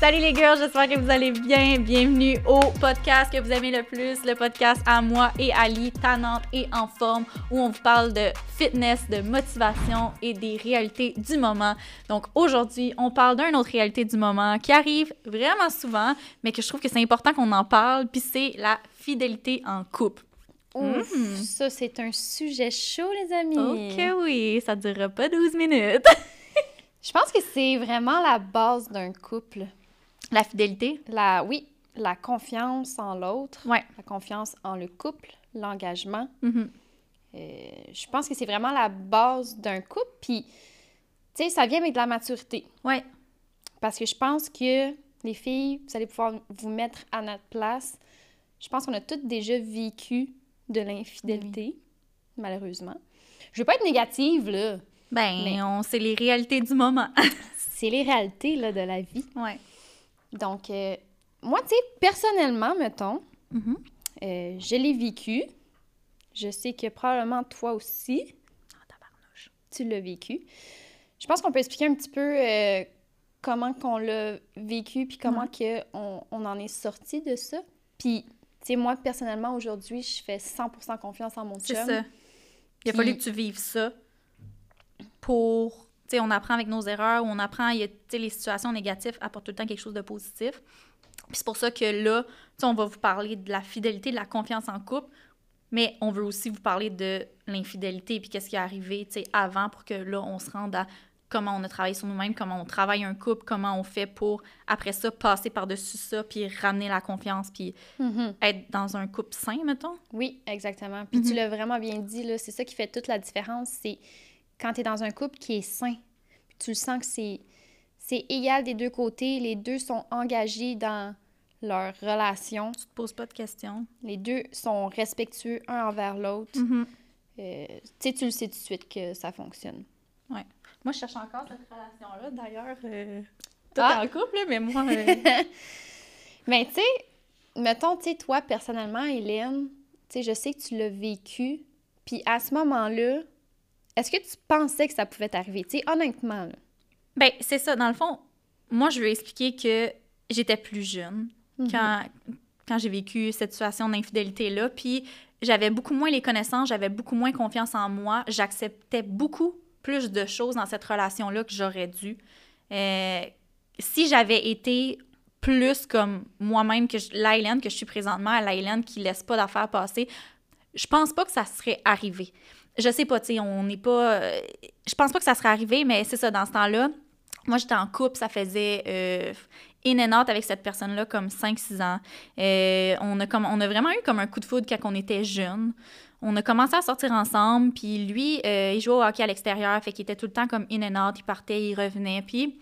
Salut les girls, j'espère que vous allez bien. Bienvenue au podcast que vous aimez le plus, le podcast à moi et Ali, tannante et en forme, où on vous parle de fitness, de motivation et des réalités du moment. Donc aujourd'hui, on parle d'une autre réalité du moment qui arrive vraiment souvent, mais que je trouve que c'est important qu'on en parle, puis c'est la fidélité en couple. Ouf, ça c'est un sujet chaud les amis. Ok oui, ça durera pas 12 minutes. Je pense que c'est vraiment la base d'un couple. La fidélité? La, oui, la confiance en l'autre, Ouais. la confiance en le couple, l'engagement. Mhm. Euh, je pense que c'est vraiment la base d'un couple. Puis, tu sais, ça vient avec de la maturité. Ouais. Parce que je pense que les filles, vous allez pouvoir vous mettre à notre place. Je pense qu'on a toutes déjà vécu de l'infidélité, malheureusement. Je veux pas être négative, là. Ben, Mais- on c'est les réalités du moment. C'est les réalités, là, de la vie. ouais. Donc, euh, moi, tu sais, personnellement, mettons, Mhm. euh, je l'ai vécu. Je sais que probablement toi aussi, Ah, tabarnouche. tu l'as vécu. Je pense qu'on peut expliquer un petit peu euh, comment qu'on l'a vécu, puis comment que on, on en est sorti de ça. Puis, tu sais, moi, personnellement, aujourd'hui, je fais 100% confiance en mon C'est chum. ça. Il a fallu que tu vives ça pour. On apprend avec nos erreurs, on apprend, y a, les situations négatives apportent tout le temps quelque chose de positif. Puis c'est pour ça que là, tu sais, on va vous parler de la fidélité, de la confiance en couple, mais on veut aussi vous parler de l'infidélité, puis qu'est-ce qui est arrivé, tu sais, avant pour que là, on se rende à comment on a travaillé sur nous-mêmes, comment on travaille un couple, comment on fait pour, après ça, passer par-dessus ça, puis ramener la confiance, puis Mhm. être dans un couple sain, mettons. Oui, exactement. Puis tu Mhm. l'as vraiment bien dit, là, c'est ça qui fait toute la différence, c'est quand tu es dans un couple qui est sain, puis tu le sens que c'est, c'est égal des deux côtés, les deux sont engagés dans leur relation, Tu te poses pas de questions. les deux sont respectueux un envers l'autre. Mhm. Euh, tu sais, tu le sais tout de suite que ça fonctionne. Moi, je cherche encore cette relation-là. D'ailleurs, euh, Ah! en couple, mais moi... euh, Mais tu sais, mettons, tu sais, toi, personnellement, Hélène, tu sais, je sais que tu l'as vécu, puis à ce moment-là, est-ce que tu pensais que ça pouvait t'arriver? Tu sais, honnêtement, là. ben, c'est ça. Dans le fond, moi, je veux expliquer que j'étais plus jeune Mhm. quand, quand j'ai vécu cette situation d'infidélité-là. Puis j'avais beaucoup moins les connaissances, j'avais beaucoup moins confiance en moi. J'acceptais beaucoup plus de choses dans cette relation-là que j'aurais dû. Euh, si j'avais été plus comme moi-même, que Hélène que je suis présentement, à la Hélène qui laisse pas d'affaires passer, je pense pas que ça serait arrivé. Je sais pas, tu sais, on n'est pas... euh, je pense pas que ça serait arrivé, mais c'est ça, dans ce temps-là, moi, j'étais en couple, ça faisait euh, in and out avec cette personne-là comme 5-6 ans. Euh, on, a comme, on a vraiment eu comme un coup de foudre quand on était jeunes. On a commencé à sortir ensemble, puis lui, il jouait au hockey à l'extérieur, fait qu'il était tout le temps comme in and out, il partait, il revenait, puis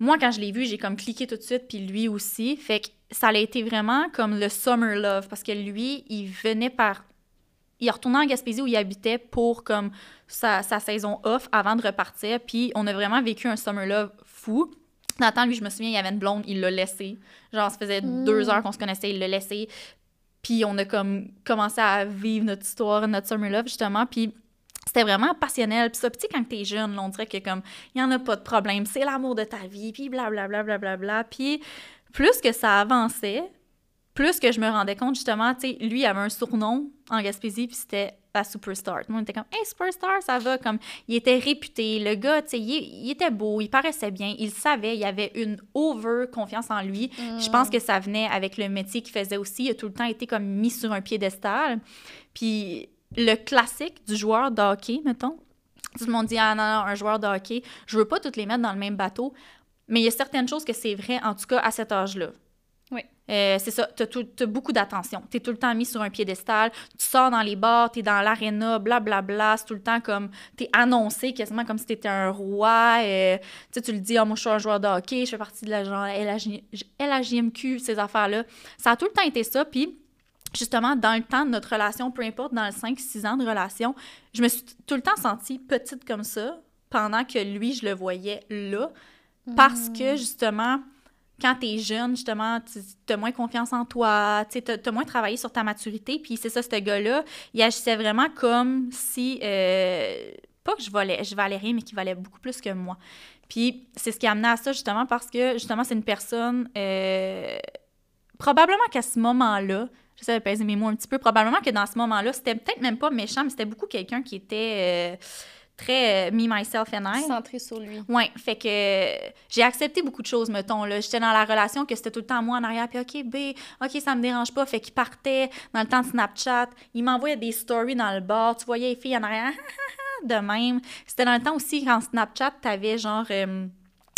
moi, quand je l'ai vu, j'ai comme cliqué tout de suite, puis lui aussi, fait que ça a été vraiment comme le summer love, parce que lui, il venait par... Il retournait en Gaspésie où il habitait pour comme sa, sa saison off avant de repartir, puis on a vraiment vécu un summer love fou. Temps, lui, je me souviens, il y avait une blonde, il l'a laissé. Genre, ça faisait Mm. deux heures qu'on se connaissait, il l'a laissé. Puis on a comme commencé à vivre notre histoire, notre summer love, justement. Puis c'était vraiment passionnel. Puis ça, sais, quand t'es jeune, là, on dirait que comme, il y en a pas de problème, c'est l'amour de ta vie, puis blablabla, blablabla. Puis plus que ça avançait, plus que je me rendais compte, justement, tu sais, lui, avait un surnom en Gaspésie, puis c'était la superstar. Tout le monde était comme, hey, superstar, ça va. Comme, il était réputé. Le gars, tu sais, il, était beau, il paraissait bien, il savait, il avait une over confiance en lui. Je pense que ça venait avec le métier qu'il faisait aussi. Il a tout le temps été comme mis sur un piédestal. Puis le classique du joueur de hockey, mettons, tout le monde dit, ah non, non, un joueur de hockey, je veux pas toutes les mettre dans le même bateau, mais il y a certaines choses que c'est vrai, en tout cas à cet âge-là. Oui. Euh, c'est ça, t'as, t'as beaucoup d'attention. T'es tout le temps mis sur un piédestal, tu sors dans les bars, t'es dans l'aréna, blablabla, c'est tout le temps comme, t'es annoncé quasiment comme si t'étais un roi. euh, tu le dis, ah, moi je suis un joueur de hockey, je fais partie de la genre LHJ LHJMQ, ces affaires-là. Ça a tout le temps été ça, puis justement, dans le temps de notre relation, peu importe, dans le 5-6 ans de relation, je me suis tout le temps sentie petite comme ça, pendant que lui, je le voyais là, parce que justement, quand t'es jeune, justement, tu as moins confiance en toi, tu as, moins travaillé sur ta maturité, puis c'est ça, ce gars-là, il agissait vraiment comme si, euh, pas que je valais, je valais rien, mais qu'il valait beaucoup plus que moi. Puis c'est ce qui a amené à ça, justement, parce que, justement, c'est une personne, euh, probablement qu'à ce moment-là, j'essaie de peser mes mots un petit peu, probablement que dans ce moment-là, c'était peut-être même pas méchant, mais c'était beaucoup quelqu'un qui était... Euh, très euh, me, myself and I. Centré sur lui. Ouais, fait que euh, j'ai accepté beaucoup de choses, mettons. Là. J'étais dans la relation que c'était tout le temps moi en arrière, puis OK, B, OK, ça me dérange pas. Fait qu'il partait dans le temps de Snapchat, il m'envoyait des stories dans le bar, tu voyais les filles en arrière, de même. C'était dans le temps aussi quand Snapchat, t'avais genre euh,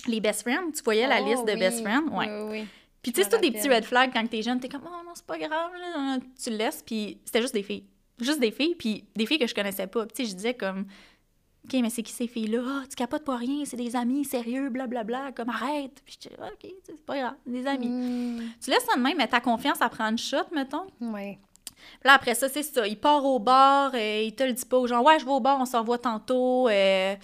les best friends, tu voyais la Oh, liste de oui. best friends. Ouais. Oui, oui. Puis tu sais, c'est tous des petits red flags quand t'es jeune, t'es comme, oh non, c'est pas grave, là. tu le laisses, puis c'était juste des filles. Juste des filles, puis des filles que je connaissais pas. Puis tu sais, je disais comme, OK, mais c'est qui ces filles-là? Ah, tu capotes pas rien, c'est des amis sérieux, blablabla, comme arrête. Puis je dis, OK, c'est pas grave, des amis. Mm, Tu laisses ça de même, mais ta confiance à prendre shot, mettons? ouais. Puis là, après ça, c'est ça. Il part au bar, euh, il te le dit pas aux gens. Ouais, je vais au bar, on se revoit tantôt. euh,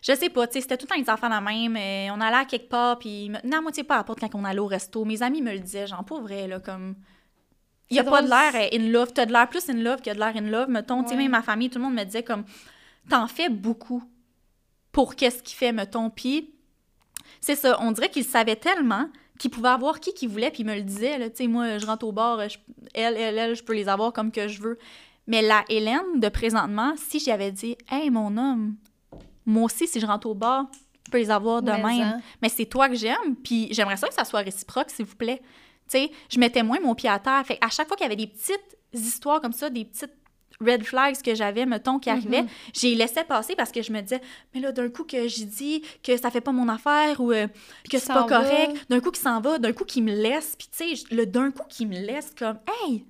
je sais pas, tu sais, c'était tout le temps les enfants la même. euh, on allait à quelque part, puis tenait à moitié pas à la porte quand on allait au resto. Mes amis me le disaient, genre, pas vrai, là, comme. Il y a pas de l'air in love. T'as de l'air plus in love que de l'air in love. Mettons, tu sais, même ma famille, tout le monde me disait, comme, t'en fais beaucoup pour qu'est-ce qu'il fait, mettons. Puis, c'est ça, on dirait qu'il savait tellement qu'il pouvait avoir qui qu'il voulait, puis il me le disait, tu sais, moi, je rentre au bar, je- elle, elle, elle, je peux les avoir comme que je veux. Mais la Hélène de présentement, si j'avais dit, hey, mon homme, moi aussi, si je rentre au bar, je peux les avoir de Mais même. Mais c'est toi que j'aime, puis j'aimerais ça que ça soit réciproque, s'il vous plaît. Tu sais, je mettais moins mon pied à terre. Fait à chaque fois qu'il y avait des petites histoires comme ça, des petites red flags que j'avais, mettons, qui arrivaient, Mhm. j'ai laissé passer parce que je me disais, mais là, d'un coup que j'ai dit que ça fait pas mon affaire ou euh, que c'est pas correct, d'un coup qu'il s'en va, d'un coup qu'il me laisse, puis tu sais, le d'un coup qu'il me laisse comme, hey,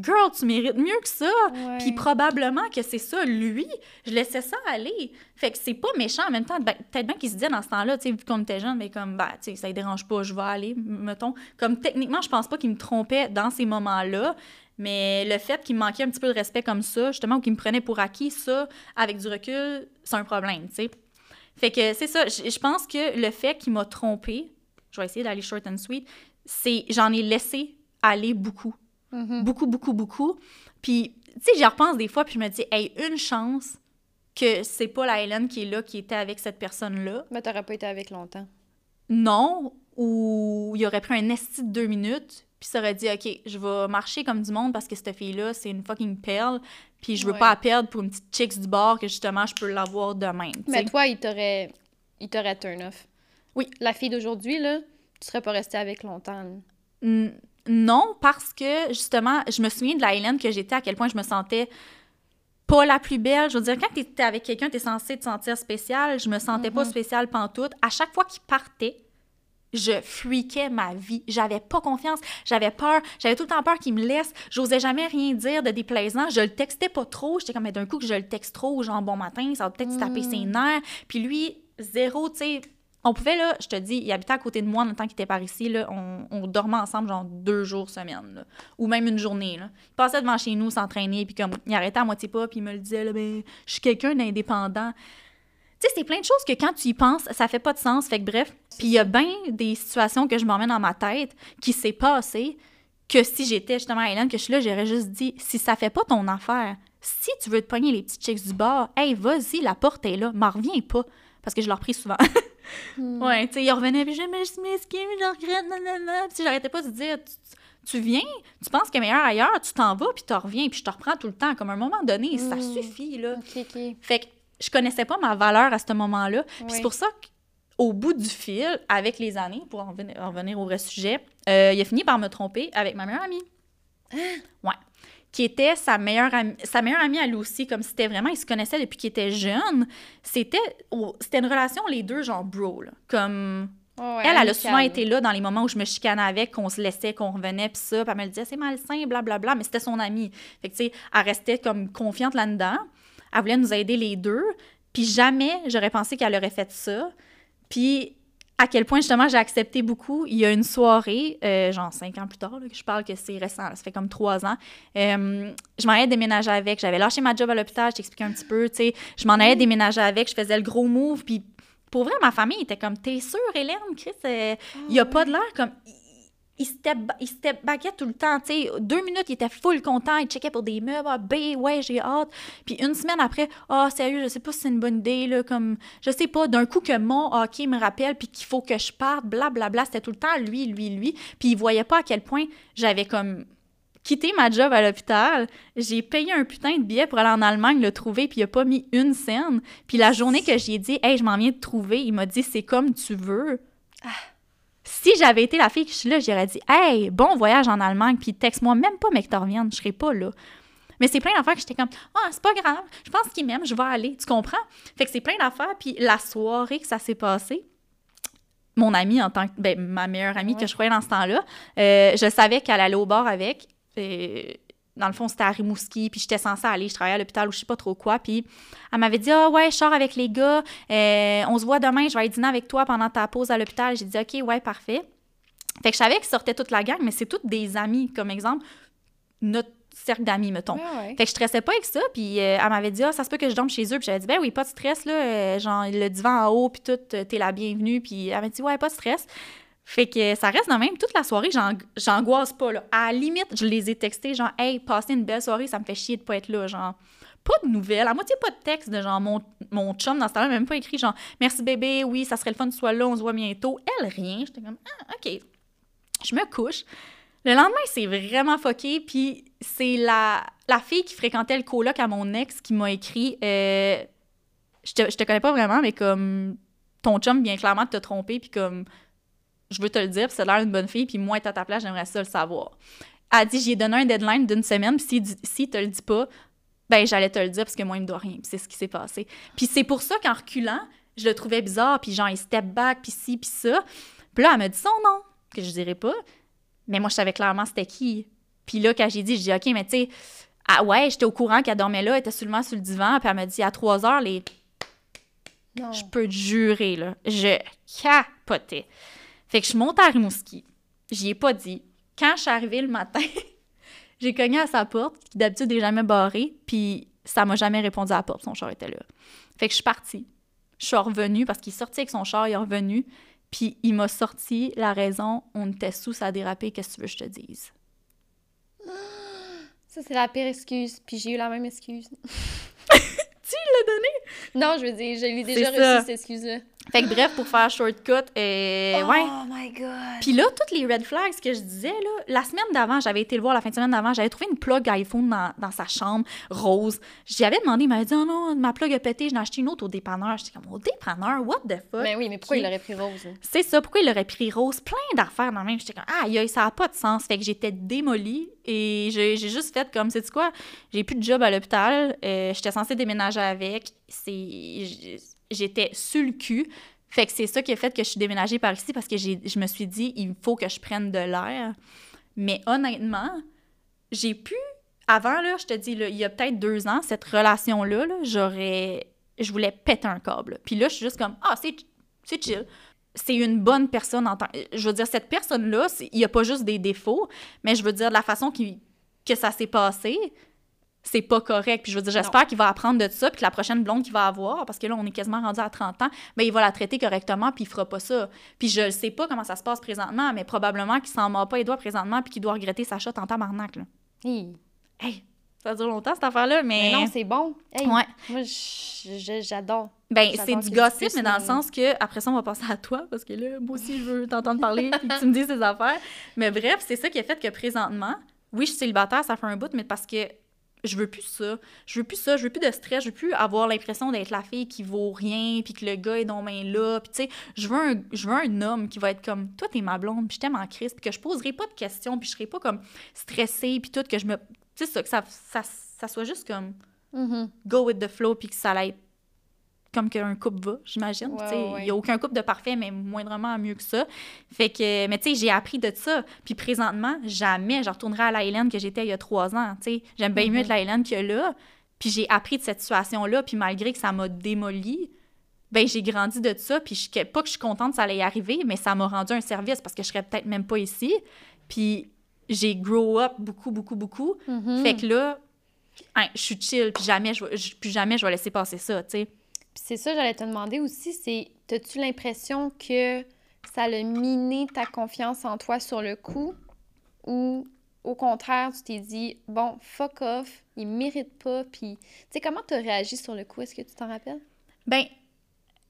girl, tu mérites mieux que ça. Puis probablement que c'est ça, lui, je laissais ça aller. Fait que c'est pas méchant en même temps. Ben, Peut-être bien qu'il se disait dans ce temps-là, tu sais, vu qu'on était jeune, mais comme, bah, tu sais, ça ne dérange pas, je vais aller, mettons. Comme techniquement, je pense pas qu'il me trompait dans ces moments-là, mais le fait qu'il me manquait un petit peu de respect comme ça, justement, ou qu'il me prenait pour acquis, ça, avec du recul, c'est un problème, tu sais. Fait que c'est ça, je pense que le fait qu'il m'a trompé, je vais essayer d'aller short and sweet, c'est j'en ai laissé aller beaucoup Mhm. beaucoup, beaucoup, beaucoup. Puis, tu sais, j'y repense des fois, puis je me dis, hey, une chance que c'est pas la Hélène qui est là, qui était avec cette personne-là. Mais t'aurais pas été avec longtemps. Non, ou il aurait pris un esti de deux minutes, puis ça aurait dit, OK, je vais marcher comme du monde parce que cette fille-là, c'est une fucking perle, puis je veux Ouais. pas la perdre pour une petite chicks du bord que justement, je peux l'avoir de même. tu Mais toi, il t'aurait il t'aurait turn off. Oui. La fille d'aujourd'hui, là, tu serais pas restée avec longtemps. là. Non, parce que justement, je me souviens de la Hélène que j'étais, à quel point je me sentais pas la plus belle. Je veux dire, quand t'es avec quelqu'un, t'es censé te sentir spécial. Je me sentais pas Mhm. spéciale pantoute. À chaque fois qu'il partait, je freakais ma vie. J'avais pas confiance, j'avais peur, j'avais tout le temps peur qu'il me laisse. J'osais jamais rien dire de déplaisant. Je le textais pas trop. J'étais comme, mais d'un coup que je le texte trop, genre bon matin, ça va peut-être se taper ses nerfs. Puis lui, zéro, tu sais. On pouvait, là, je te dis, il habitait à côté de moi dans le temps qu'il était par ici, là. On, on dormait ensemble, genre deux jours semaine, là. Ou même une journée, là. Il passait devant chez nous s'entraîner, puis comme, il arrêtait à moitié pas, puis il me le disait, là, ben, je suis quelqu'un d'indépendant. Tu sais, c'est plein de choses que quand tu y penses, ça fait pas de sens. Fait que bref, puis il y a bien des situations que je m'emmène dans ma tête qui s'est passé que si j'étais justement à Hélène, que je suis là, j'aurais juste dit, si ça fait pas ton affaire, si tu veux te pogner les petits chicks du bar, hey, vas-y, la porte est là, m'en reviens pas. Parce que je leur prie souvent. Hmm. Ouais, tu sais, il revenait, puis je je m'excuse, je regrette, nanana. Puis j'arrêtais pas de dire, tu, tu viens, tu penses est meilleur ailleurs, tu t'en vas, puis tu reviens, puis je te reprends tout le temps. Comme à un moment donné, ça Mm. suffit, là. Fait que je connaissais pas ma valeur à ce moment-là. Puis c'est pour ça qu'au bout du fil, avec les années, pour en revenir, en revenir au vrai sujet, euh, il a fini par me tromper avec ma meilleure amie. Ouais. Qui était sa meilleure amie. Sa meilleure amie, elle aussi, comme c'était vraiment, ils se connaissaient depuis qu'ils étaient jeunes. C'était oh, c'était une relation, les deux, genre bro, là. Comme. Ouais, Elle, elle a souvent été là dans les moments où je me chicanais avec, qu'on se laissait, qu'on revenait, puis ça, puis elle me disait, c'est malsain, blablabla, mais c'était son amie. Fait que, tu sais, elle restait comme confiante là-dedans. Elle voulait nous aider les deux, puis jamais j'aurais pensé qu'elle aurait fait ça. Puis à quel point, justement, j'ai accepté beaucoup. Il y a une soirée, euh, genre cinq ans plus tard, là, que je parle que c'est récent, là, ça fait comme trois ans. Euh, je m'en allais déménager avec. J'avais lâché ma job à l'hôpital, je t'expliquais un petit peu, tu sais. Je m'en allais déménager avec, je faisais le gros move, puis pour vrai, ma famille était comme, t'es sûre, Hélène, Chris, euh, il y a pas de l'air comme. Il, step, il step backait tout le temps, tu sais. Deux minutes, il était full content, il checkait pour des meubles, ah, ben, ouais, j'ai hâte. Puis une semaine après, ah, sérieux, je sais pas si c'est une bonne idée, là, comme, je sais pas, d'un coup que mon hockey me rappelle, puis qu'il faut que je parte, blablabla, bla, bla, c'était tout le temps lui, lui, lui. Puis il voyait pas à quel point j'avais comme quitté ma job à l'hôpital, j'ai payé un putain de billet pour aller en Allemagne le trouver, puis il a pas mis une scène. Puis la journée que j'ai dit, hey, je m'en viens de trouver, il m'a dit, c'est comme tu veux. Ah. Si j'avais été la fille que je suis là, j'aurais dit Hey, bon voyage en Allemagne, puis texte-moi même pas, mais que tu reviennes, je serais pas là. Mais c'est plein d'affaires que j'étais comme Ah, c'est pas grave, je pense qu'il m'aime, je vais aller, tu comprends? Fait que c'est plein d'affaires, puis la soirée que ça s'est passé, mon amie en tant que. Ben, ma meilleure amie que je croyais dans ce temps-là, euh, je savais qu'elle allait au bar avec. Et dans le fond, c'était à Rimouski, puis j'étais censée aller, je travaillais à l'hôpital ou je sais pas trop quoi, puis elle m'avait dit « Ah ouais, je sors avec les gars, euh, on se voit demain, je vais aller dîner avec toi pendant ta pause à l'hôpital. » J'ai dit « Ok, ouais, parfait. » Fait que je savais que sortait toute la gang, mais c'est toutes des amis, comme exemple, notre cercle d'amis, mettons. Fait que je stressais pas avec ça, puis euh, elle m'avait dit « Ah, ça se peut que je dorme chez eux. » Puis j'avais dit « Ben oui, pas de stress, là, euh, genre le divan en haut, puis tout, t'es la bienvenue. » Puis elle m'a dit « Ouais, pas de stress. » Fait que ça reste de même. Toute la soirée, j'angoisse pas. Là. À la limite, je les ai textés, genre, hey, passez une belle soirée, ça me fait chier de pas être là. Genre, pas de nouvelles, à moitié pas de texte de genre, mon, mon chum dans ce temps-là, même pas écrit, genre, merci bébé, oui, ça serait le fun de sois là, on se voit bientôt. Elle, rien. J'étais comme, ah, OK. Je me couche. Le lendemain, c'est vraiment foqué, puis c'est la, la fille qui fréquentait le coloc à mon ex qui m'a écrit euh, je, te, je te connais pas vraiment, mais comme ton chum vient clairement te tromper, puis comme je veux te le dire, puis c'est l'air d'une bonne fille, puis moi, être à ta place, j'aimerais ça le savoir. Elle a dit, j'ai donné un deadline d'une semaine, puis s'il si te le dit pas, ben j'allais te le dire parce que moi, il me doit rien. Puis c'est ce qui s'est passé. Puis c'est pour ça qu'en reculant, je le trouvais bizarre, puis genre, il step back, puis ci, puis ça. Puis là, elle m'a dit son nom, que je dirais pas. Mais moi, je savais clairement c'était qui. Puis là, quand j'ai dit, je dis, OK, mais tu sais, ah ouais, j'étais au courant qu'elle dormait là, elle était seulement sur le divan, puis elle m'a dit, à 3 heures, les. Non. Je peux te jurer, là. Je capotais. Fait que je monte à Rimouski. J'y ai pas dit. Quand je suis arrivée le matin, j'ai cogné à sa porte, qui d'habitude n'est jamais barrée, puis ça m'a jamais répondu à la porte, son char était là. Fait que je suis partie. Je suis revenue parce qu'il est sorti avec son char, il est revenu, puis il m'a sorti la raison, on était sous, ça a dérapé, qu'est-ce que tu veux que je te dise? Ça, c'est la pire excuse, puis j'ai eu la même excuse. tu donné? Non, je veux dire, je l'ai déjà reçu, cette excuse-là. Fait que bref, pour faire shortcut, et oh ouais. my god! Puis là, toutes les red flags que je disais, là, la semaine d'avant, j'avais été le voir, la fin de semaine d'avant, j'avais trouvé une plug iPhone dans, dans sa chambre, rose. J'y avais demandé, il m'avait dit, oh non, ma plug a pété, j'en ai acheté une autre au dépanneur. J'étais comme, au dépanneur, what the fuck? Mais ben oui, mais pourquoi il aurait pris rose? C'est ça, pourquoi il aurait pris rose? Plein d'affaires dans le même. J'étais comme, ah, ça n'a pas de sens. Fait que j'étais démolie et j'ai juste fait comme, c'est quoi? J'ai plus de job à l'hôpital, euh, j'étais censée déménager avec. C'est j'étais sur le cul. Fait que c'est ça qui a fait que je suis déménagée par ici parce que je me suis dit, il faut que je prenne de l'air. Mais honnêtement, j'ai pu. Avant, là, je te dis, il y a peut-être deux ans, cette relation-là, j'aurais. Je voulais péter un câble. Puis là, je suis juste comme, ah, c'est chill. C'est une bonne personne en tant. Je veux dire, cette personne-là, il n'y a pas juste des défauts, mais je veux dire, la façon qui, que ça s'est passé, c'est pas correct. Puis je veux dire, j'espère qu'il va apprendre de ça, puis que la prochaine blonde qu'il va avoir, parce que là, on est quasiment rendu à 30 ans, ben, il va la traiter correctement, puis il fera pas ça. Puis je sais pas comment ça se passe présentement, mais probablement qu'il s'en mord pas les doigts présentement, puis qu'il doit regretter sa shot en tabarnak, là. Hey. hey. Ça dure longtemps, cette affaire-là, mais... mais... non, c'est bon. ouais. Moi, j'adore. Ben, c'est du gossip, mais dans le sens que, après ça, on va passer à toi, parce que là, moi aussi, je veux t'entendre parler, puis que tu me dises ces affaires. Mais bref, c'est ça qui a fait que présentement, oui, je suis célibataire, ça fait un bout, mais parce que je veux plus ça. Je veux plus ça. Je veux plus de stress. Je veux plus avoir l'impression d'être la fille qui vaut rien, puis que le gars est dans main là. Puis tu sais, je veux un, je veux un homme qui va être comme toi, t'es ma blonde, puis je t'aime en Christ, puis que je poserai pas de questions, puis je serai pas comme stressée, puis tout, que je me. Tu sais, ça, que ça, ça, ça, soit juste comme mm-hmm. go with the flow, puis que ça aille comme qu'un couple va, j'imagine. Il n'y a aucun couple de parfait, mais moindrement mieux que ça. Fait que, mais tu sais, j'ai appris de ça. Puis présentement, jamais je retournerai à la Hélène que j'étais il y a trois ans. J'aime bien mieux la Hélène que là. Puis j'ai appris de cette situation-là, puis malgré que ça m'a démoli, ben j'ai grandi de ça, puis je, pas que je suis contente que ça allait y arriver, mais ça m'a rendu un service parce que je serais peut-être même pas ici. Puis j'ai grow up beaucoup, beaucoup, beaucoup. Mm-hmm. Fait que là, hein, je suis chill, puis jamais je, puis jamais je vais laisser passer ça, tu sais c'est ça, j'allais te demander aussi, c'est, as-tu l'impression que ça a miné ta confiance en toi sur le coup? Ou au contraire, tu t'es dit, bon, fuck off, il mérite pas, puis, tu sais, comment tu as réagi sur le coup? Est-ce que tu t'en rappelles? Ben,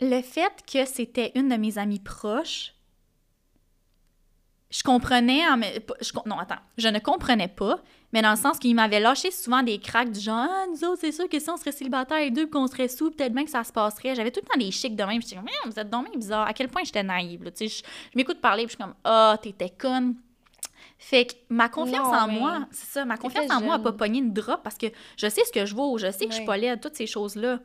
le fait que c'était une de mes amies proches, je comprenais, je, non, attends, je ne comprenais pas, mais dans le sens qu'il m'avait lâché souvent des cracks du genre, ah, nous autres, c'est sûr que si on serait célibataires et deux, qu'on serait sous, peut-être bien que ça se passerait. J'avais tout le temps des chics de même, je disais, vous êtes donc bizarre. À quel point j'étais naïve, tu sais, je, m'écoute parler, puis je suis comme, ah, oh, t'étais conne. Fait que ma confiance en moi, c'est ça, ma confiance en moi n'a pas pogné une drop parce que je sais ce que je vaux, je sais que je suis pas laide, toutes ces choses-là.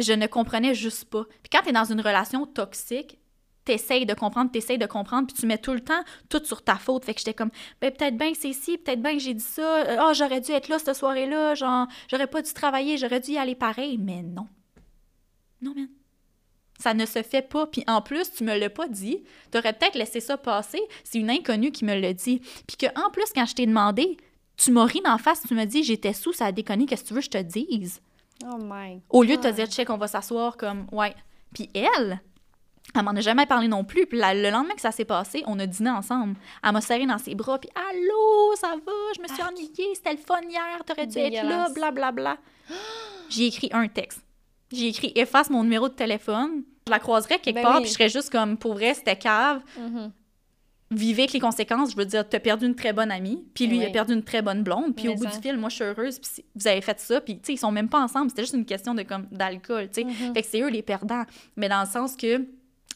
Je ne comprenais juste pas. Puis quand tu es dans une relation toxique, t'essayes de comprendre, t'essayes de comprendre, puis tu mets tout le temps tout sur ta faute. Fait que j'étais comme, ben peut-être bien que c'est ici, peut-être bien que j'ai dit ça, ah, oh, j'aurais dû être là cette soirée-là, genre, j'aurais pas dû travailler, j'aurais dû y aller pareil, mais non. Non, man. Ça ne se fait pas. Puis en plus, tu me l'as pas dit. Tu aurais peut-être laissé ça passer. C'est une inconnue qui me l'a dit. Puis que en plus, quand je t'ai demandé, tu m'as ri d'en face, tu me dis j'étais sous, ça a déconné, qu'est-ce que tu veux que je te dise? Oh my Au lieu de te dire, check, on va s'asseoir comme, ouais. Puis elle, elle m'en a jamais parlé non plus. Puis le lendemain que ça s'est passé, on a dîné ensemble. Elle m'a serré dans ses bras, puis Allô, ça va, je me suis ennuyée, c'était le fun hier, t'aurais dû être là, blablabla. Bla, bla. J'ai écrit un texte. J'ai écrit efface mon numéro de téléphone. Je la croiserais quelque ben part, puis je serais juste comme pour vrai, c'était cave. Mm-hmm. Vivez avec les conséquences, je veux dire, t'as perdu une très bonne amie, puis lui, il a perdu une très bonne blonde, puis au bout du fil, moi, je suis heureuse, puis vous avez fait ça, puis tu sais, ils sont même pas ensemble, c'était juste une question de comme d'alcool, tu sais. Mm-hmm. Fait que c'est eux les perdants. Mais dans le sens que,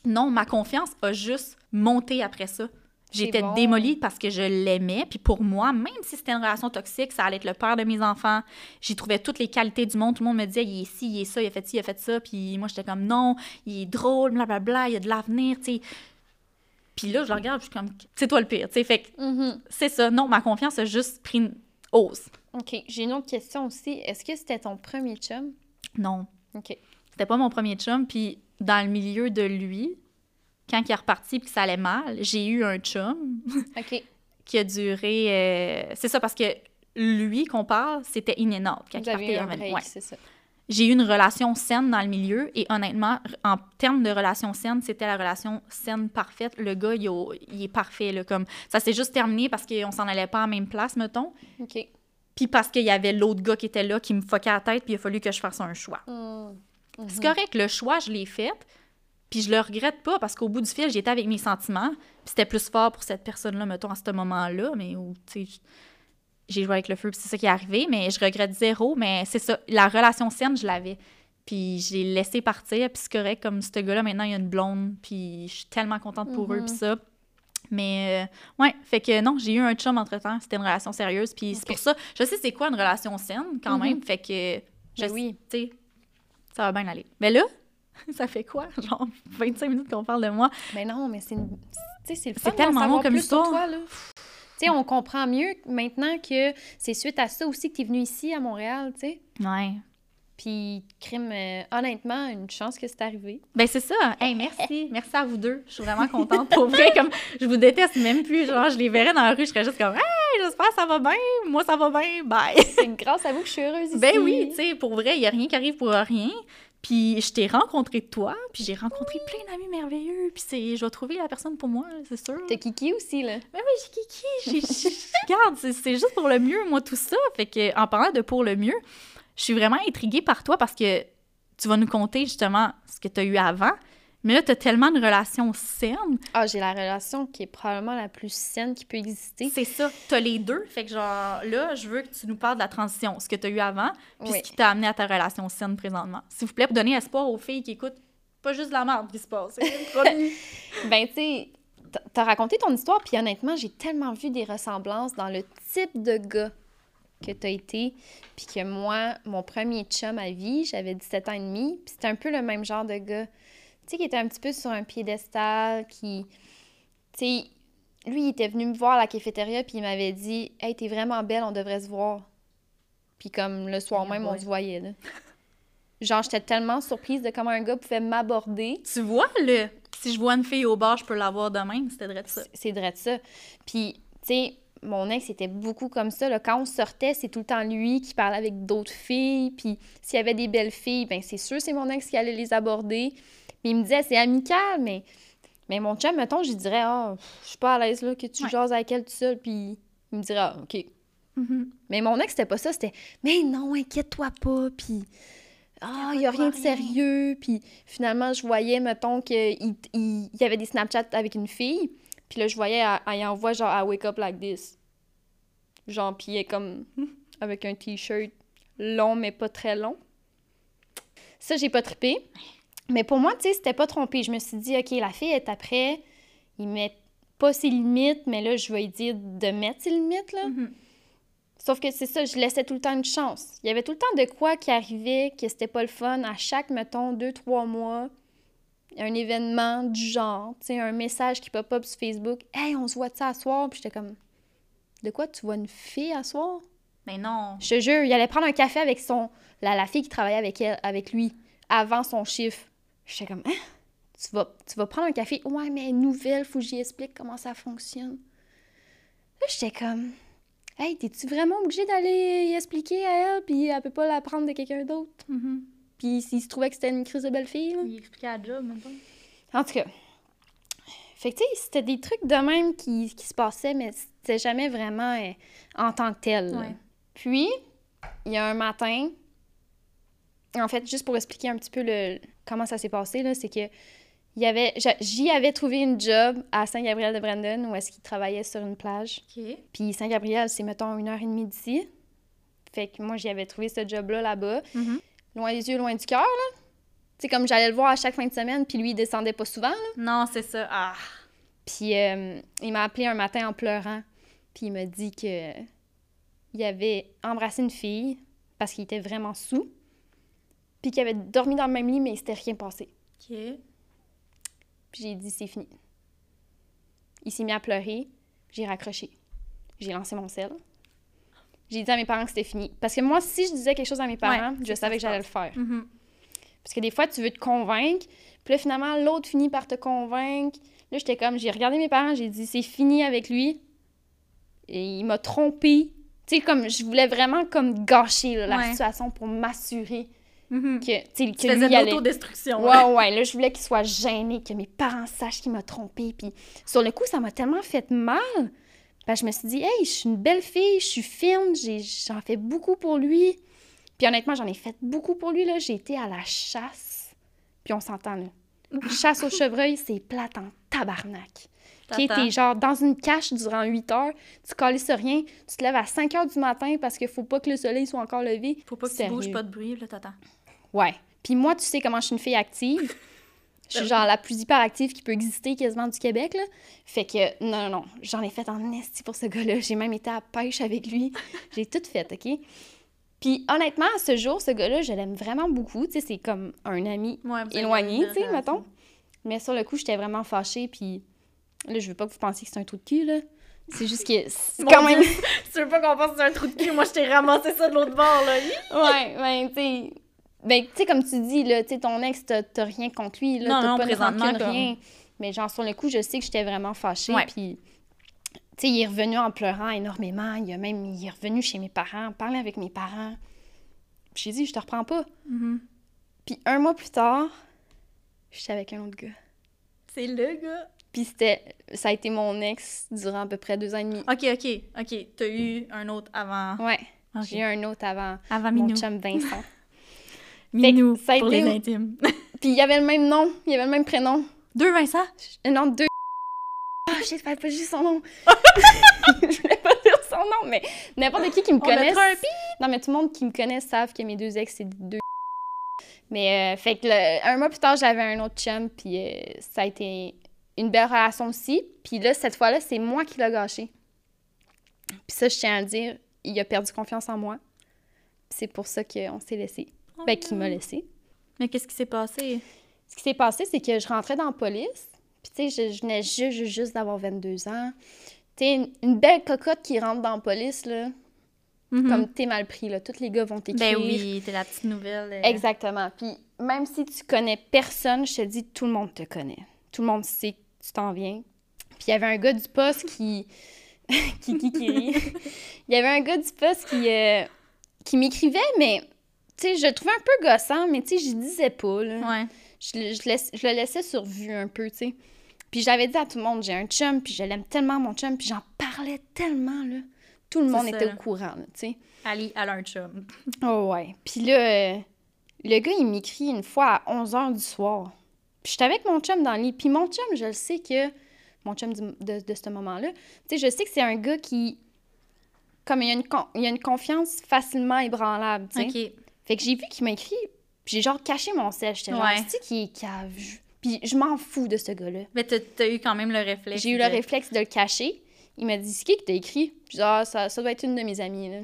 non, ma confiance a juste monté après ça. J'étais démolie parce que je l'aimais. Puis pour moi, même si c'était une relation toxique, ça allait être le père de mes enfants. J'y trouvais toutes les qualités du monde. Tout le monde me disait, il est ci, il est ça, il a fait ci, il a fait ça. Puis moi, j'étais comme, non, il est drôle, blablabla, bla, bla, il a de l'avenir, tu sais. Puis là, je le regarde, je suis comme, c'est toi le pire, tu sais. Fait que mm-hmm. c'est ça. Non, ma confiance a juste pris une hausse. OK. J'ai une autre question aussi. Est-ce que c'était ton premier chum? Non. OK. C'était pas mon premier chum. Puis dans le milieu de lui, quand il est reparti et que ça allait mal, j'ai eu un chum qui a duré. Euh, c'est ça, parce que lui qu'on parle, c'était inénable quand il partait. Ouais. c'est ça. J'ai eu une relation saine dans le milieu et honnêtement, en termes de relation saine, c'était la relation saine parfaite. Le gars, il, est parfait. Là, comme, ça s'est juste terminé parce qu'on s'en allait pas à la même place, mettons. OK. Puis parce qu'il y avait l'autre gars qui était là, qui me foquait la tête, puis il a fallu que je fasse un choix. C'est correct, le choix, je l'ai fait. Puis je le regrette pas parce qu'au bout du fil, j'étais avec mes sentiments. Puis c'était plus fort pour cette personne-là, mettons, à ce moment-là. Mais tu sais, j'ai joué avec le feu, puis c'est ça qui est arrivé. Mais je regrette zéro. Mais c'est ça, la relation saine, je l'avais. Puis j'ai laissé partir. Puis c'est correct, comme ce gars-là, maintenant, il y a une blonde. Puis je suis tellement contente pour eux, puis mm-hmm. ça. Mais euh, ouais, fait que non, j'ai eu un chum entre-temps. C'était une relation sérieuse. Puis c'est pour ça, je sais c'est quoi une relation saine quand mm-hmm. même. Fait que, je ben oui. tu sais, ça va bien aller. Mais là, ça fait quoi? Genre 25 minutes qu'on parle de moi? Mais non, mais c'est c'est le fun tellement long comme histoire. Tu sais, on comprend mieux maintenant que c'est suite à ça aussi que tu es venu ici à Montréal, tu sais. Ouais. Puis, crime, euh, honnêtement, une chance que c'est arrivé. Ben c'est ça. Hey, merci. merci à vous deux. Je suis vraiment contente. Pour vrai, comme, je vous déteste même plus. Genre, je les verrais dans la rue, je serais juste comme, hey, j'espère que ça va bien. Moi, ça va bien. Bye. c'est grâce à vous que je suis heureuse ici. Ben oui, tu sais, pour vrai, il n'y a rien qui arrive pour rien. Puis je t'ai rencontré toi, puis j'ai rencontré plein d'amis merveilleux, puis c'est, je vais trouver la personne pour moi, c'est sûr. T'as Kiki aussi, là. Mais oui, j'ai Kiki. Regarde, c'est juste pour le mieux, moi, tout ça. Fait que, en parlant de pour le mieux, je suis vraiment intriguée par toi parce que tu vas nous conter justement ce que tu as eu avant, mais là, tu as tellement de relations saines. Ah, j'ai la relation qui est probablement la plus saine qui peut exister. C'est ça. Tu as les deux. Fait que, genre, là, je veux que tu nous parles de la transition, ce que tu as eu avant, puis ce qui t'a amené à ta relation saine présentement. S'il vous plaît, pour donner espoir aux filles qui écoutent pas juste de la merde qui se passe. ben, tu sais, t'as raconté ton histoire, puis honnêtement, j'ai tellement vu des ressemblances dans le type de gars que t'as été, puis que moi, mon premier chum à vie, j'avais 17 ans et demi, puis c'était un peu le même genre de gars sais, qui était un petit peu sur un piédestal, qui, tu sais, lui, il était venu me voir à la cafétéria, puis il m'avait dit « Hey, t'es vraiment belle, on devrait se voir. » Puis comme le soir même, on se voyait, là. Genre, j'étais tellement surprise de comment un gars pouvait m'aborder. Tu vois, le si je vois une fille au bar, je peux l'avoir demain, c'était vrai de ça. C'est vrai de ça. Puis, tu sais, mon ex était beaucoup comme ça. Là. Quand on sortait, c'est tout le temps lui qui parlait avec d'autres filles. Puis s'il y avait des belles filles, ben c'est sûr c'est mon ex qui allait les aborder. Mais il me disait, c'est amical, mais Mais mon chum, mettons, je lui dirais, ah, je suis pas à l'aise là, que tu Ouais. jases avec elle tout seul, puis il me dirait, ah, OK. Mhm. Mais mon ex, c'était pas ça, c'était, mais non, inquiète-toi pas, puis ah, il y a rien de sérieux, puis finalement, je voyais, mettons, qu'il il, il y avait des Snapchats avec une fille, puis là, je voyais, elle, elle envoie genre, I wake up like this. Genre, puis elle est comme, avec un t-shirt long, mais pas très long. Ça, j'ai pas trippé. Mais pour moi, tu sais, c'était pas trompé. Je me suis dit, OK, la fille est après, il met pas ses limites, mais là, je vais lui dire de mettre ses limites, là. Mhm. Sauf que c'est ça, je laissais tout le temps une chance. Il y avait tout le temps de quoi qui arrivait, que c'était pas le fun. À chaque, mettons, deux, trois mois, un événement du genre, tu sais, un message qui pop-up sur Facebook. « Hey, on se voit de ça à soir? » Puis j'étais comme, « De quoi, tu vois une fille à soir? Mais non. » Je te jure, il allait prendre un café avec son... La, la fille qui travaillait avec, elle, avec lui avant son chiffre. J'étais comme, « Hein? Tu vas, tu vas prendre un café? Ouais, mais nouvelle, faut que j'y explique comment ça fonctionne. » Là, j'étais comme... Hey, t'es-tu vraiment obligé d'aller y expliquer à elle, puis elle peut pas l'apprendre de quelqu'un d'autre? Mhm. Puis s'il se trouvait que c'était une crise de belle fille, là? Il expliquait la job, mettons. En tout cas. Fait que, tu sais, c'était des trucs de même qui, qui se passaient, mais c'était jamais vraiment euh, en tant que tel. Ouais. Puis, il y a un matin, en fait, juste pour expliquer un petit peu le, comment ça s'est passé, là, c'est que il y avait, j'y avais trouvé une job à Saint-Gabriel-de-Brandon où est-ce qu'il travaillait sur une plage. Puis Saint-Gabriel, c'est, mettons, une heure et demie d'ici. Fait que moi, j'y avais trouvé ce job-là là-bas. Mhm. Loin des yeux, loin du cœur, là. Tu sais, comme j'allais le voir à chaque fin de semaine, puis lui, il descendait pas souvent, là. Non, c'est ça. Ah. Puis euh, il m'a appelé un matin en pleurant, puis il m'a dit que il avait embrassé une fille parce qu'il était vraiment sous, puis qu'il avait dormi dans le même lit, mais il s'était rien passé. OK. Puis j'ai dit, c'est fini. Il s'est mis à pleurer, j'ai raccroché. J'ai lancé mon sel. J'ai dit à mes parents que c'était fini. Parce que moi, si je disais quelque chose à mes parents, Ouais, je savais que j'allais le faire. Mhm. Parce que des fois, tu veux te convaincre, puis là, finalement, l'autre finit par te convaincre. Là, j'étais comme, j'ai regardé mes parents, j'ai dit, c'est fini avec lui. Et il m'a trompé. Tu sais, comme, je voulais vraiment comme gâcher là, la Ouais. situation pour m'assurer Mhm. que, tu sais, que lui de allait... l'autodestruction. Ouais, là. ouais, là, je voulais qu'il soit gêné, que mes parents sachent qu'il m'a trompé. Puis sur le coup, ça m'a tellement fait mal. Ben, je me suis dit, hey, je suis une belle fille, je suis fine, j'ai- j'en fais beaucoup pour lui. Puis honnêtement, j'en ai fait beaucoup pour lui. J'ai été à la chasse. Puis on s'entend, là. Chasse au chevreuil, c'est plate en tabarnak. Qui était genre dans une cache durant 8 heures, tu sur rien, tu te lèves à 5 heures du matin parce qu'il faut pas que le soleil soit encore levé. Faut pas que tu Sérieux. bouges pas de bruit, là, t'attends. Ouais. Puis moi, tu sais comment je suis une fille active. Je suis genre la plus hyperactive qui peut exister quasiment du Québec, là. Fait que, non, non, non, j'en ai fait en esti pour ce gars-là. J'ai même été à pêche avec lui. J'ai tout fait, OK? Puis honnêtement, à ce jour, ce gars-là, je l'aime vraiment beaucoup. Tu sais, c'est comme un ami Ouais, éloigné, tu sais, mettons. Mais sur le coup, j'étais vraiment fâchée, puis là, je veux pas que vous pensiez que c'est un trou de cul, là. C'est juste que c'est quand même... Tu veux pas qu'on pense que c'est un trou de cul? Moi, je t'ai ramassé ça de l'autre bord, là. Ouais, ben, tu sais. Ben, tu sais, comme tu dis, là, tu sais, ton ex, t'as rien contre lui, là. Non, t'as non, pas de présentement, rancune, comme- rien. Mais genre, sur le coup, je sais que j'étais vraiment fâchée. Puis, tu sais, il est revenu en pleurant énormément. Il a même, il est revenu chez mes parents, parler avec mes parents. J'ai dit, je te reprends pas. Mhm. Puis un mois plus tard, j'étais avec un autre gars. C'est le gars. Puis c'était, ça a été mon ex durant à peu près deux ans et demi. OK, OK, OK. T'as eu un autre avant. Ouais, Ok. j'ai eu un autre avant Avant mon Minou. chum Vincent. Minou, ça a pour été- les intimes. Puis il avait le même nom, il avait le même prénom. Deux Vincent? Euh, Non, deux. Ah, je sais pas, pas juste son nom. je voulais pas dire son nom, mais n'importe qui qui me pi. Non, mais tout le monde qui me connaît savent que mes deux ex, c'est deux. Mais, euh, fait que le- un mois plus tard, j'avais un autre chum, puis euh, ça a été une belle relation aussi. Puis là, cette fois-là, c'est moi qui l'ai gâché. Puis ça, je tiens à le dire, il a perdu confiance en moi. C'est pour ça qu'on s'est laissé. Oh Ben, non. m'a laissé. Mais qu'est-ce qui s'est passé? Ce qui s'est passé, c'est que je rentrais dans la police. Puis, tu sais, je, je venais juste, d'avoir 22 ans. Tu sais, une, une belle cocotte qui rentre dans la police, là, Mhm. comme t'es mal pris, là. Tous les gars vont t'écrire. Ben oui, t'es la petite nouvelle. euh. Exactement. Puis, même si tu connais personne, je te dis, tout le monde te connaît. Tout le monde sait que tu t'en viens. Puis, il y avait un gars du poste qui. qui, qui, qui rit. Il y avait un gars du poste qui, euh, qui m'écrivait, mais. Tu sais, je le trouvais un peu gossant, mais tu sais, je disais pas, là Ouais. je, le- je laisse- je le laissais sur vue un peu, tu sais. Puis j'avais dit à tout le monde, j'ai un chum, puis je l'aime tellement, mon chum, puis j'en parlais tellement, là. Tout le monde ça, était au courant, tu sais. Ali, elle a un chum. Oh ouais. Puis là, euh, le gars, il m'écrit une fois à 11h du soir. Puis j'étais avec mon chum dans le lit. Puis mon chum, je le sais que... Mon chum du- de, de ce moment-là, tu sais, je sais que c'est un gars qui... Comme il a une, con- il a une confiance facilement ébranlable, tu sais. OK. Fait que j'ai vu qu'il m'a écrit, puis j'ai genre caché mon sel. J'étais genre, Ouais. c'est qui est cave? Puis je m'en fous de ce gars-là. Mais t'as t'as eu quand même le réflexe. J'ai eu de- le réflexe de le cacher. Il m'a dit, c'est qui qui t'a écrit? Puis genre, ah, ça, ça doit être une de mes amies, là.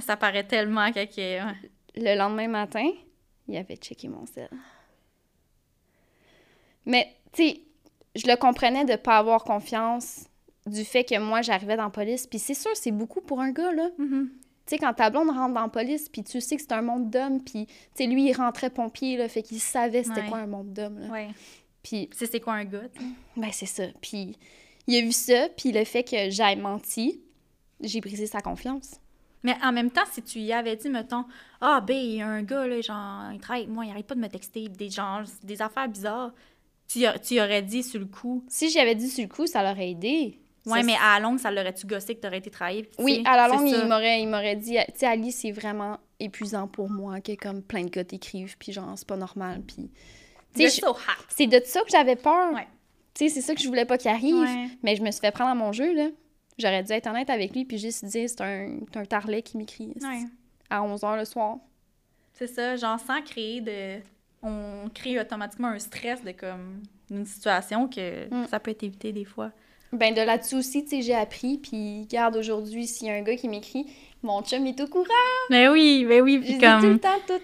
Ça paraît tellement que... que- ouais. Le lendemain matin, il avait checké mon sel. Mais, tu sais, je le comprenais de pas avoir confiance du fait que moi, j'arrivais dans la police. Puis c'est sûr, c'est beaucoup pour un gars, là. Mhm. Tu sais, quand ta blonde rentre dans la police, puis tu sais que c'est un monde d'hommes, puis, tu sais, lui, il rentrait pompier, là, fait qu'il savait c'était Ouais. quoi un monde d'hommes, là. Ouais. Puis, C'est quoi un gars? ben, c'est ça. Puis, il a vu ça, puis le fait que j'aille menti, j'ai brisé sa confiance. Mais en même temps, si tu y avais dit, mettons, ah, ben, il y a un gars, là, genre, il travaille avec moi, il arrête pas de me texter, des, genre, des affaires bizarres, tu, tu y aurais dit sur le coup? Si j'avais dit sur le coup, ça l'aurait aidé. Ça, mais à la longue, ça l'aurait-tu gossé que t'aurais été travaillé? tu Oui, à la longue, il m'aurait, il m'aurait dit, tu sais, Ali, c'est vraiment épuisant pour moi que comme plein de gars t'écrivent, puis genre, c'est pas normal, puis... C'est de ça que j'avais peur. Ouais. Tu sais, c'est ça que je voulais pas qu'il arrive. Ouais. Mais je me suis fait prendre à mon jeu, là. J'aurais dû être honnête avec lui, puis juste dire, c'est un, un tarlet qui m'écrit Ouais. à 11h le soir. C'est ça, genre, sans créer de. On crée automatiquement un stress de comme une situation que Mm. ça peut être évité des fois. Ben, de là-dessus aussi, tu sais, j'ai appris, puis garde aujourd'hui, s'il y a un gars qui m'écrit, mon chum est au courant. Mais oui, mais oui, Je puis dis tout le comme temps tout.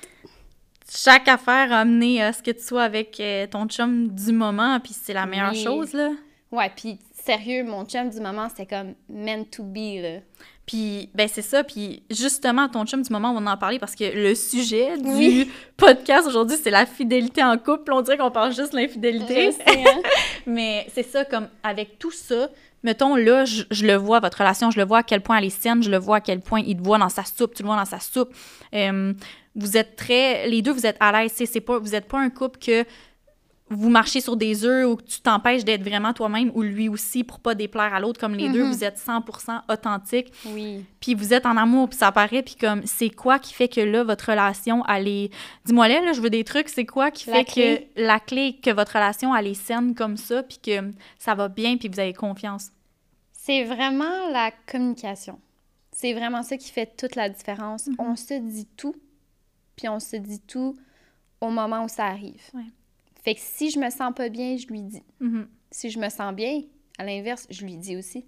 chaque affaire a amené à ce que tu sois avec euh, ton chum du moment, puis c'est la meilleure Oui. chose, là. Ouais, puis sérieux, mon chum du moment, c'était comme meant to be, là. Puis, ben c'est ça. Puis, justement, ton chum, du moment où on en parlait, parce que le sujet du Oui. podcast aujourd'hui, c'est la fidélité en couple. On dirait qu'on parle juste de l'infidélité. Hein. Mais c'est ça, comme avec tout ça, mettons, là, je, je le vois, votre relation, je le vois à quel point elle est saine, je le vois à quel point il te voit dans sa soupe, tu le vois dans sa soupe. Euh, vous êtes très... Les deux, vous êtes à l'aise. C'est c'est pas, vous n'êtes pas un couple que vous marchez sur des œufs ou que tu t'empêches d'être vraiment toi-même ou lui aussi pour pas déplaire à l'autre. Comme les deux, Mhm. vous êtes 100% authentique Oui. puis vous êtes en amour, puis ça paraît, puis comme, c'est quoi qui fait que là, votre relation, elle est... Dis-moi là, là, je veux des trucs, c'est quoi qui La fait clé. que la clé, que votre relation, elle est saine comme ça, puis que ça va bien, puis vous avez confiance? C'est vraiment la communication. C'est vraiment ça qui fait toute la différence. Mhm. On se dit tout, puis on se dit tout au moment où ça arrive. Ouais. Fait que si je me sens pas bien, je lui dis. Mhm. Si je me sens bien, à l'inverse, je lui dis aussi.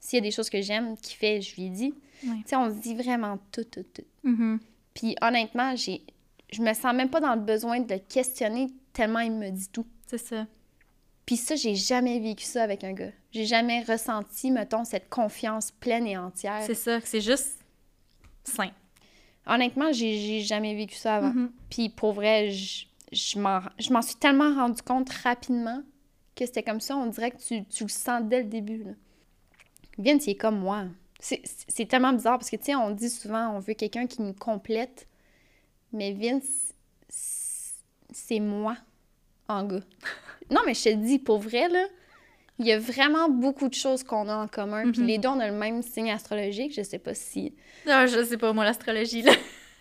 S'il y a des choses que j'aime qu'il fait, je lui dis. Tu sais, on se dit vraiment tout, tout, tout. Mhm. Puis honnêtement, j'ai, je me sens même pas dans le besoin de le questionner tellement il me dit tout. C'est ça. Puis ça, j'ai jamais vécu ça avec un gars. J'ai jamais ressenti, mettons, cette confiance pleine et entière. C'est ça, c'est juste sain. Honnêtement, j'ai, jamais vécu ça avant. Mhm. Puis pour vrai, je, je m'en, suis tellement rendu compte rapidement que c'était comme ça. On dirait que tu, tu le sens dès le début. Là. Vince, il est comme moi. C'est, tellement bizarre parce que, tu sais, on dit souvent, on veut quelqu'un qui nous complète. Mais Vince, c'est- moi en gars. non, mais je te dis, pour vrai, là, il y a vraiment beaucoup de choses qu'on a en commun. Puis Mhm. les deux, on a le même signe astrologique. Je sais pas si... Ah, je sais pas, moi, l'astrologie, là.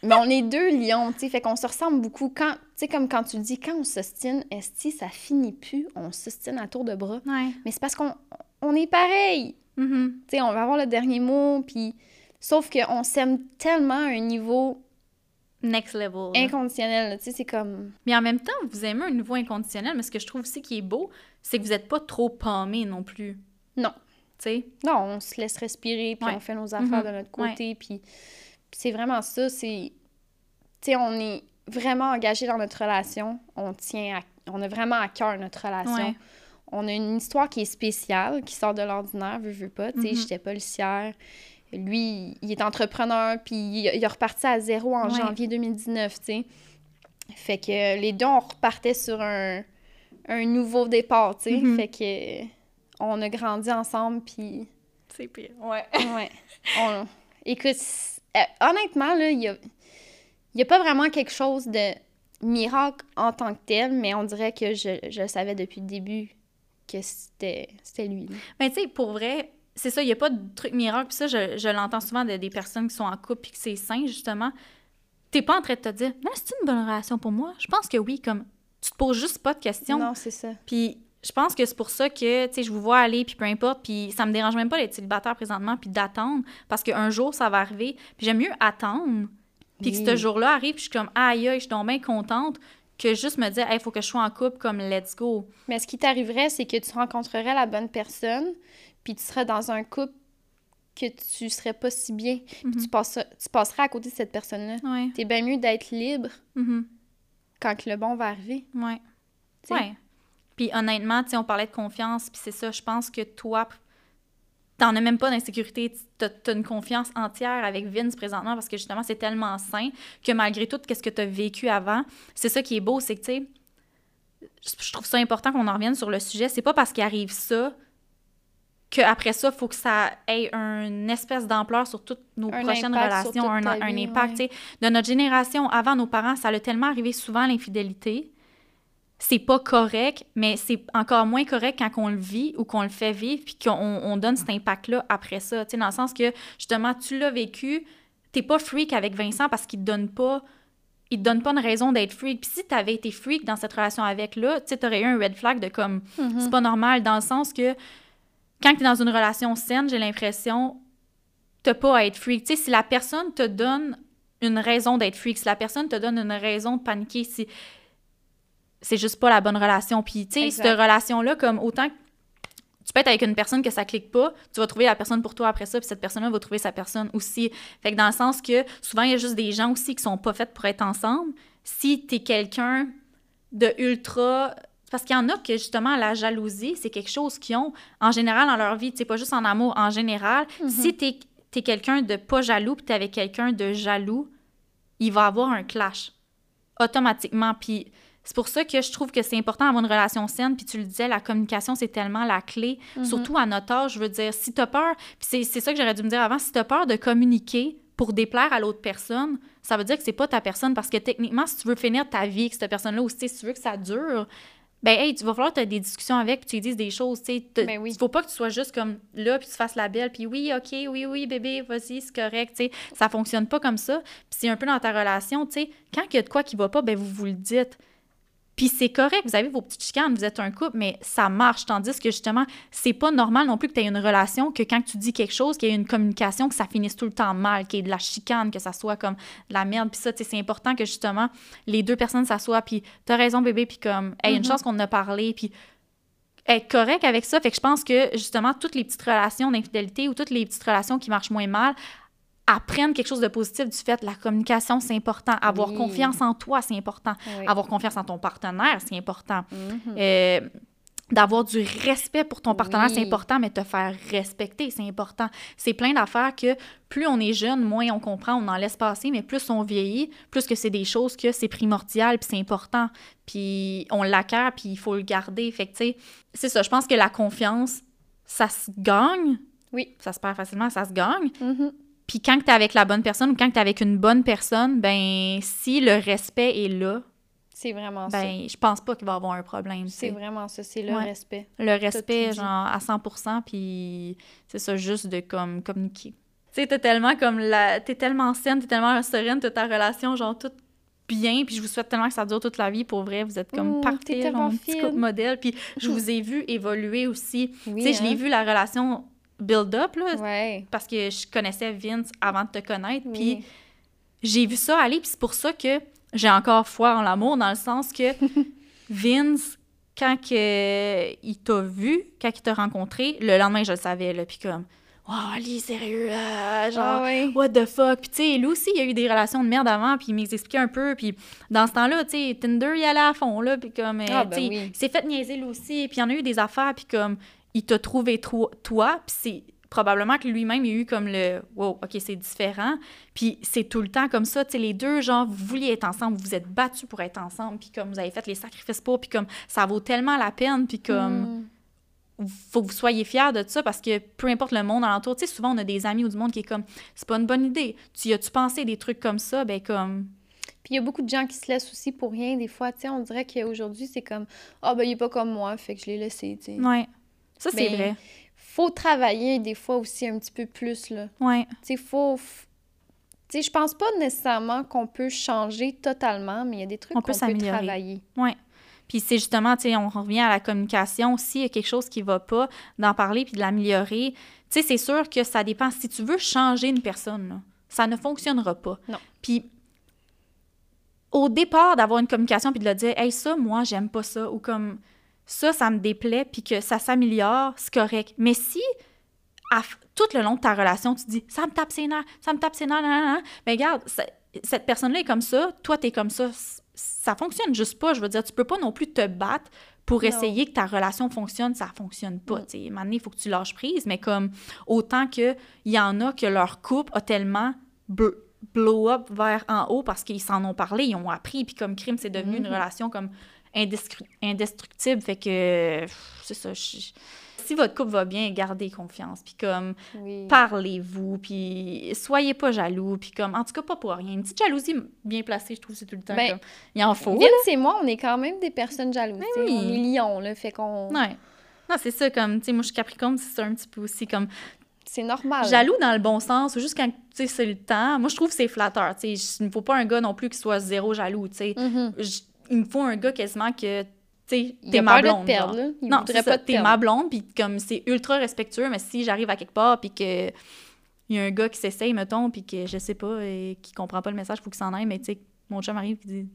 Mais on est deux lions, tu sais, fait qu'on se ressemble beaucoup. Quand, tu sais, comme quand tu dis, quand on s'ostine, esti, ça finit plus, on s'ostine à tour de bras. Ouais. Mais c'est parce qu'on on est pareil. Mhm. Tu sais, on va avoir le dernier mot, puis... Sauf qu'on s'aime tellement à un niveau Next level. inconditionnel, tu sais, c'est comme... Mais en même temps, vous aimez un niveau inconditionnel, mais ce que je trouve aussi qui est beau, c'est que vous n'êtes pas trop pammé non plus. Non. Tu sais? Non, on se laisse respirer, puis Ouais. on fait nos affaires Mhm. de notre côté, puis puis c'est vraiment ça, c'est... Tu sais, on est vraiment engagé dans notre relation, on tient à... On a vraiment à cœur notre relation. Ouais. On a une histoire qui est spéciale, qui sort de l'ordinaire, veux, veux pas. Tu sais, Mhm. j'étais policière. Lui, il est entrepreneur, puis il, il a reparti à zéro en Ouais. janvier 2019, tu sais. Fait que les deux, on repartait sur un, un nouveau départ, tu sais. Mhm. Fait que on a grandi ensemble, puis... C'est pire. Ouais. Ouais. On- Écoute, euh, honnêtement, là, il y a, il y a pas vraiment quelque chose de miracle en tant que tel, mais on dirait que je, savais depuis le début que c'était lui. là. Mais tu sais, pour vrai, c'est ça, il n'y a pas de truc miracle. Puis ça, je, je l'entends souvent de, des personnes qui sont en couple et que c'est sain, justement. T'es pas en train de te dire, mais c'est une bonne relation pour moi? Je pense que oui, comme tu te poses juste pas de questions. Non, c'est ça. Puis je pense que c'est pour ça que, tu sais, je vous vois aller, puis peu importe, puis ça me dérange même pas d'être célibataire présentement, puis d'attendre, parce qu'un jour, ça va arriver. Puis j'aime mieux attendre, puis que ce jour-là arrive, puis je suis comme, aïe, aïe, je suis donc bien contente, que juste me dire, il faut que je sois en couple, comme, let's go. Mais ce qui t'arriverait, c'est que tu rencontrerais la bonne personne, puis tu serais dans un couple que tu serais pas si bien, puis Mhm. tu, passeras- tu passerais à côté de cette personne-là. Ouais. T'es bien mieux d'être libre Mhm. quand que le bon va arriver. Ouais. Ouais. Puis honnêtement, tu on parlait de confiance, puis c'est ça, je pense que toi, t'en as même pas d'insécurité. T'as as une confiance entière avec Vince présentement parce que justement, c'est tellement sain que malgré tout, qu'est-ce que tu as vécu avant, c'est ça qui est beau, c'est que, tu sais, je trouve ça important qu'on en revienne sur le sujet. C'est pas parce qu'il arrive ça qu'après ça, il faut que ça ait une espèce d'ampleur sur toutes nos Un prochaines relations, un, impact. ouais. De notre génération, avant nos parents, ça a tellement arrivé souvent l'infidélité. C'est pas correct, mais c'est encore moins correct quand on le vit ou qu'on le fait vivre puis qu'on on donne cet impact-là après ça. Tu sais, dans le sens que, justement, tu l'as vécu, t'es pas freak avec Vincent parce qu'il te donne pas il te donne pas une raison d'être freak. Puis si t'avais été freak dans cette relation avec là, tu sais, t'aurais eu un red flag de comme Mhm. c'est pas normal dans le sens que quand t'es dans une relation saine, j'ai l'impression t'as pas à être freak. Tu sais, si la personne te donne une raison d'être freak, si la personne te donne une raison de paniquer, si c'est juste pas la bonne relation. Puis tu sais, cette relation-là, comme autant que tu peux être avec une personne que ça clique pas, tu vas trouver la personne pour toi après ça, puis cette personne-là va trouver sa personne aussi. Fait que dans le sens que souvent, il y a juste des gens aussi qui sont pas faits pour être ensemble. Si t'es quelqu'un de ultra... Parce qu'il y en a que, justement, la jalousie, c'est quelque chose qu'ils ont en général dans leur vie. Tu sais, pas juste en amour, en général. Si t'es es, quelqu'un de pas jaloux, puis t'es avec quelqu'un de jaloux, il va avoir un clash automatiquement. Puis c'est pour ça que je trouve que c'est important d'avoir une relation saine. Puis tu le disais, la communication, c'est tellement la clé. Surtout à notre âge, je veux dire, si t'as peur, puis c'est c'est ça que j'aurais dû me dire avant, si t'as peur de communiquer pour déplaire à l'autre personne, ça veut dire que c'est pas ta personne. Parce que techniquement, si tu veux finir ta vie avec cette personne-là, ou si tu veux que ça dure, ben hey, tu vas falloir que tu aies des discussions avec, puis tu lui dises des choses, tu sais. Te- Ben oui. Il faut pas que tu sois juste comme là, puis tu fasses la belle, puis oui, OK, oui, oui, bébé, vas-y, c'est correct, tu sais. Ça fonctionne pas comme ça. Puis c'est un peu dans ta relation, tu sais, quand il y a de quoi qui va pas, ben vous vous le dites. Puis c'est correct, vous avez vos petites chicanes, vous êtes un couple, mais ça marche. Tandis que justement, c'est pas normal non plus que tu aies une relation, que quand tu dis quelque chose, qu'il y ait une communication, que ça finisse tout le temps mal, qu'il y ait de la chicane, que ça soit comme de la merde. Puis ça, tu sais, c'est important que justement, les deux personnes s'assoient, puis t'as raison, bébé, puis comme, hey, une chance qu'on en a parlé, puis être correct avec ça. Fait que je pense que justement, toutes les petites relations d'infidélité ou toutes les petites relations qui marchent moins mal apprennent quelque chose de positif du fait la communication, c'est important. Avoir Oui. confiance en toi, c'est important. Oui. Avoir confiance en ton partenaire, c'est important. Mhm. Euh, D'avoir du respect pour ton partenaire, Oui. c'est important, mais te faire respecter, c'est important. C'est plein d'affaires que plus on est jeune, moins on comprend, on en laisse passer, mais plus on vieillit, plus que c'est des choses que c'est primordial, puis c'est important, puis on l'acquiert, puis il faut le garder. Fait que, tu sais, c'est ça, je pense que la confiance, ça se gagne. Oui. Ça se perd facilement, ça se gagne. Mhm. Puis quand tu es avec la bonne personne ou quand tu es avec une bonne personne, ben si le respect est là, C'est vraiment ça. ben je pense pas qu'il va y avoir un problème. C'est vraiment ça, c'est le Ouais. respect. Le respect, genre, à 100 puis c'est ça, juste de, comme, communiquer. Tu sais, t'es tellement comme la... T'es tellement saine, t'es tellement sereine, t'as ta relation, genre, toute bien, puis je vous souhaite tellement que ça dure toute la vie, pour vrai, vous êtes comme Mmh, parfait, mon petit couple modèle, puis je vous ai vu évoluer aussi. Oui, tu sais, je l'ai hein? vu, la relation build-up, là, Ouais. parce que je connaissais Vince avant de te connaître, puis j'ai vu ça aller, puis c'est pour ça que j'ai encore foi en l'amour, dans le sens que Vince, quand que, il t'a vu, quand il t'a rencontré, le lendemain, je le savais, là, puis comme, « Wow, Ali, sérieux, là, genre, Ah ouais. what the fuck? » Puis tu sais, lui aussi, il a eu des relations de merde avant, puis il m'expliquait un peu, puis dans ce temps-là, tu sais, Tinder, il allait à fond, là, puis comme, euh, Ah, ben tu sais, oui. il s'est fait niaiser lui aussi, puis il y en a eu des affaires, puis comme, il t'a trouvé tro- toi, puis c'est probablement que lui-même, il a eu comme le « wow, OK, c'est différent », puis c'est tout le temps comme ça, tu sais, les deux, genre, vous vouliez être ensemble, vous vous êtes battus pour être ensemble, puis comme vous avez fait les sacrifices pour, puis comme ça vaut tellement la peine, puis comme Mm. faut que vous soyez fiers de ça parce que peu importe le monde alentour, tu sais, souvent on a des amis ou du monde qui est comme c'est pas une bonne idée. Tu y as-tu pensé des trucs comme ça? Ben comme Puis il y a beaucoup de gens qui se laissent aussi pour rien, des fois. Tu sais, on dirait qu'aujourd'hui, c'est comme Ah, ben, il est pas comme moi, fait que je l'ai laissé, tu sais. Ouais. Ça, c'est Mais vrai. Faut travailler des fois aussi un petit peu plus, là. Ouais. Tu sais, faut. Tu sais, je pense pas nécessairement qu'on peut changer totalement, mais il y a des trucs On qu'on peut peut, travailler. Ouais. Puis c'est justement, tu sais, on revient à la communication. S'il y a quelque chose qui va pas, d'en parler puis de l'améliorer. Tu sais, c'est sûr que ça dépend. Si tu veux changer une personne, là, ça ne fonctionnera pas. Non. Puis au départ, d'avoir une communication puis de le dire, hey, ça, moi, j'aime pas ça, ou comme ça, ça me déplaît, puis que ça s'améliore, c'est correct. Mais si à tout le long de ta relation, tu dis, ça me tape ses nerfs, ça me tape ses nerfs, nan, nan, nan. mais regarde, cette personne-là est comme ça, toi, t'es comme ça, ça fonctionne juste pas. Je veux dire, tu peux pas non plus te battre pour Non. essayer que ta relation fonctionne, ça fonctionne pas. Mm. donné, il faut que tu lâches prise, mais comme autant qu'il y en a que leur couple a tellement bl- blow up vers en haut parce qu'ils s'en ont parlé, ils ont appris, puis comme crime, c'est devenu une Mhm. relation comme indestructible. Fait que, c'est ça. je- Si votre couple va bien, gardez confiance, puis comme Oui. parlez-vous, puis soyez pas jaloux, puis comme, en tout cas, pas pour rien. Une petite jalousie bien placée, je trouve, c'est tout le temps Ben, comme, il en faut. Vince et moi, on est quand même des personnes jalouses. Ben oui. On est lions, là, fait qu'on... Ouais. Non, c'est ça, comme, tu sais, moi, je suis Capricorne, c'est ça un petit peu aussi, comme, C'est normal. jaloux dans le bon sens, ou juste quand, tu sais, c'est le temps. Moi, je trouve que c'est flatteur, tu sais. Il ne faut pas un gars non plus qui soit zéro jaloux, tu sais. J- Il me faut un gars quasiment que, t'es ma peur de blonde. perdre, là? Il non, c'est pas t'es ma blonde, puis comme c'est ultra respectueux, mais si j'arrive à quelque part, puis que il y a un gars qui s'essaye, mettons, puis que je sais pas, et qui comprend pas le message, faut qu'il s'en aille, mais tu sais, mon chum arrive, puis dit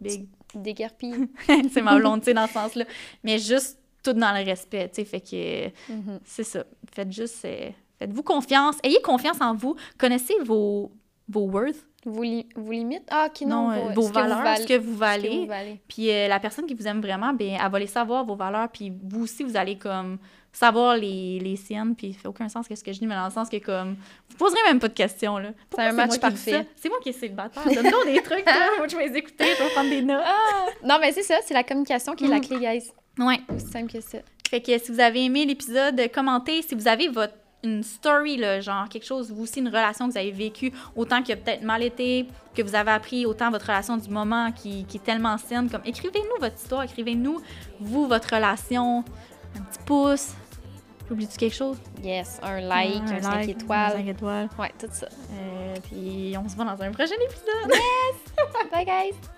Big, Déguerpille. c'est ma blonde, tu sais, dans ce sens-là. Mais juste tout dans le respect, tu sais, fait que Mhm. c'est ça. Faites juste, euh, faites-vous confiance, ayez confiance en vous, connaissez vos, vos worth, Vos, li- vos limites? Ah, ok, non. non, euh, vos que vous valeurs, ce que vous ce que valez. vous valez. Puis euh, la personne qui vous aime vraiment, ben, elle va les savoir, vos valeurs, puis vous aussi, vous allez comme savoir les, les siennes, puis ça fait aucun sens que ce que je dis, mais dans le sens que comme, vous poserez même pas de questions, là. Pourquoi un c'est match qui parfait. C'est moi qui est célibataire. Donne-toi des trucs, toi. Moi, je vais les écouter, je vais prendre des notes. Non, mais c'est ça, c'est la communication qui est la Mhm. clé, guys. Ouais. Aussi simple que ça. Fait que si vous avez aimé l'épisode, commentez. Si vous avez votre une story, là, genre quelque chose, vous aussi, une relation que vous avez vécue, autant qui a peut-être mal été, que vous avez appris, autant votre relation du moment qui, qui est tellement saine, comme écrivez-nous votre histoire, écrivez-nous, vous, votre relation, un petit pouce. Oublies-tu quelque chose? Yes, un like, un, 5 like, étoiles. un cinq étoiles. Ouais, tout ça. Euh, puis on se voit dans un prochain épisode. Bye, guys!